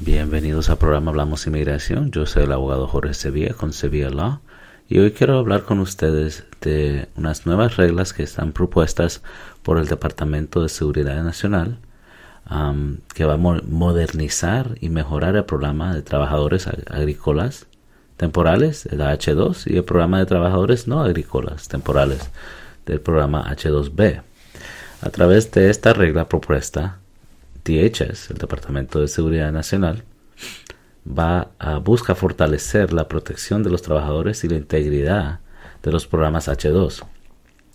Bienvenidos al programa Hablamos Inmigración. Yo soy el abogado Jorge Sevilla con Sevilla Law y hoy quiero hablar con ustedes de unas nuevas reglas que están propuestas por el Departamento de Seguridad Nacional que va a modernizar y mejorar el programa de trabajadores agrícolas temporales, el H2, y el programa de trabajadores no agrícolas temporales del programa H2B. A través de esta regla propuesta, DHS, el Departamento de Seguridad Nacional, va a buscar fortalecer la protección de los trabajadores y la integridad de los programas H2,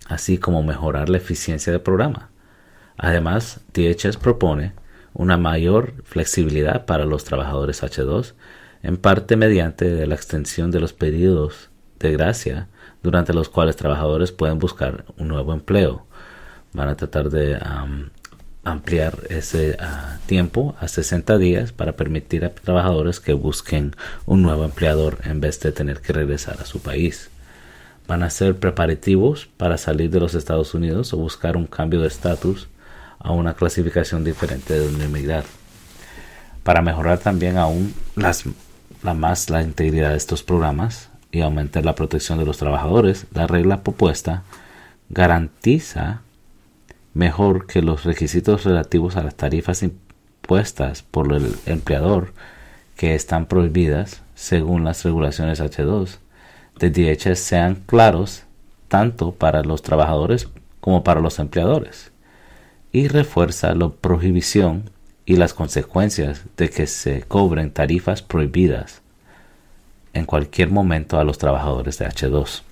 así como mejorar la eficiencia del programa. Además, DHS propone una mayor flexibilidad para los trabajadores H2, en parte mediante la extensión de los periodos de gracia durante los cuales trabajadores pueden buscar un nuevo empleo. Van a tratar de ampliar ese ah, tiempo a 60 días para permitir a trabajadores que busquen un nuevo empleador en vez de tener que regresar a su país. Van a ser preparativos para salir de los Estados Unidos o buscar un cambio de estatus a una clasificación diferente de emigrar. Para mejorar también aún las, la más la integridad de estos programas y aumentar la protección de los trabajadores, la regla propuesta garantiza mejor que los requisitos relativos a las tarifas impuestas por el empleador que están prohibidas según las regulaciones H2 de DHS sean claros tanto para los trabajadores como para los empleadores y refuerza la prohibición y las consecuencias de que se cobren tarifas prohibidas en cualquier momento a los trabajadores de H2.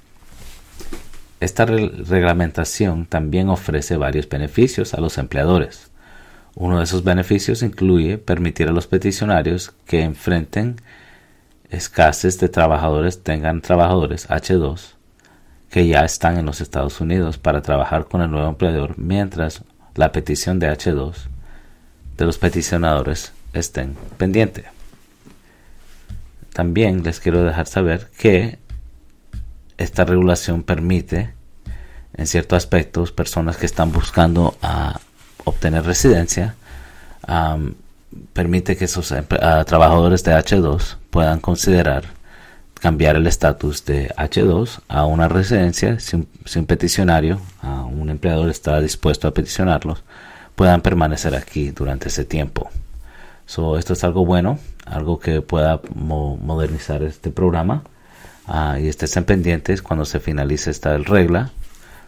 Esta reglamentación también ofrece varios beneficios a los empleadores. Uno de esos beneficios incluye permitir a los peticionarios que enfrenten escasez de trabajadores tengan trabajadores H2 que ya están en los Estados Unidos para trabajar con el nuevo empleador mientras la petición de H2 de los peticionadores estén pendiente. También les quiero dejar saber que esta regulación permite, en ciertos aspectos, personas que están buscando a obtener residencia, permite que esos trabajadores de H2 puedan considerar cambiar el estatus de H2 a una residencia si un, peticionario, a un empleador está dispuesto a peticionarlos, puedan permanecer aquí durante ese tiempo. esto es algo bueno, algo que pueda modernizar este programa Ah, y estén pendientes cuando se finalice esta regla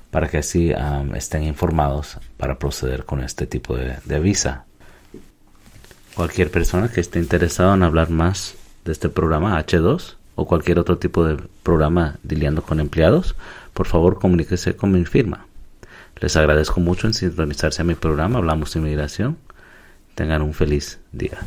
para que así estén informados para proceder con este tipo de, de visa. Cualquier persona que esté interesado en hablar más de este programa H2 o cualquier otro tipo de programa lidiando con empleados, por favor comuníquese con mi firma. Les agradezco mucho en sintonizarse a mi programa Hablamos de Inmigración. Tengan un feliz día.